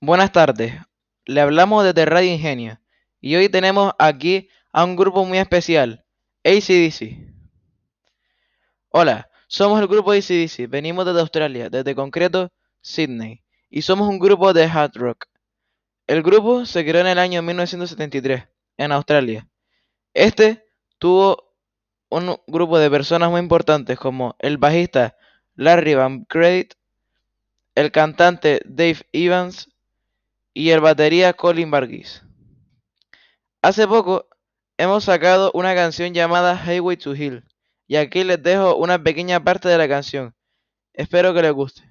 Buenas tardes, le hablamos desde Radio Ingenio y hoy tenemos aquí a un grupo muy especial, ACDC. Hola, somos el grupo ACDC, venimos desde Australia, desde concreto Sydney, y somos un grupo de hard rock. El grupo se creó en el año 1973, en Australia. Este tuvo un grupo de personas muy importantes como el bajista Larry Van Credit, el cantante Dave Evans y el batería Colin Varghese. Hace poco hemos sacado una canción llamada Highway to Hill y aquí les dejo una pequeña parte de la canción. Espero que les guste.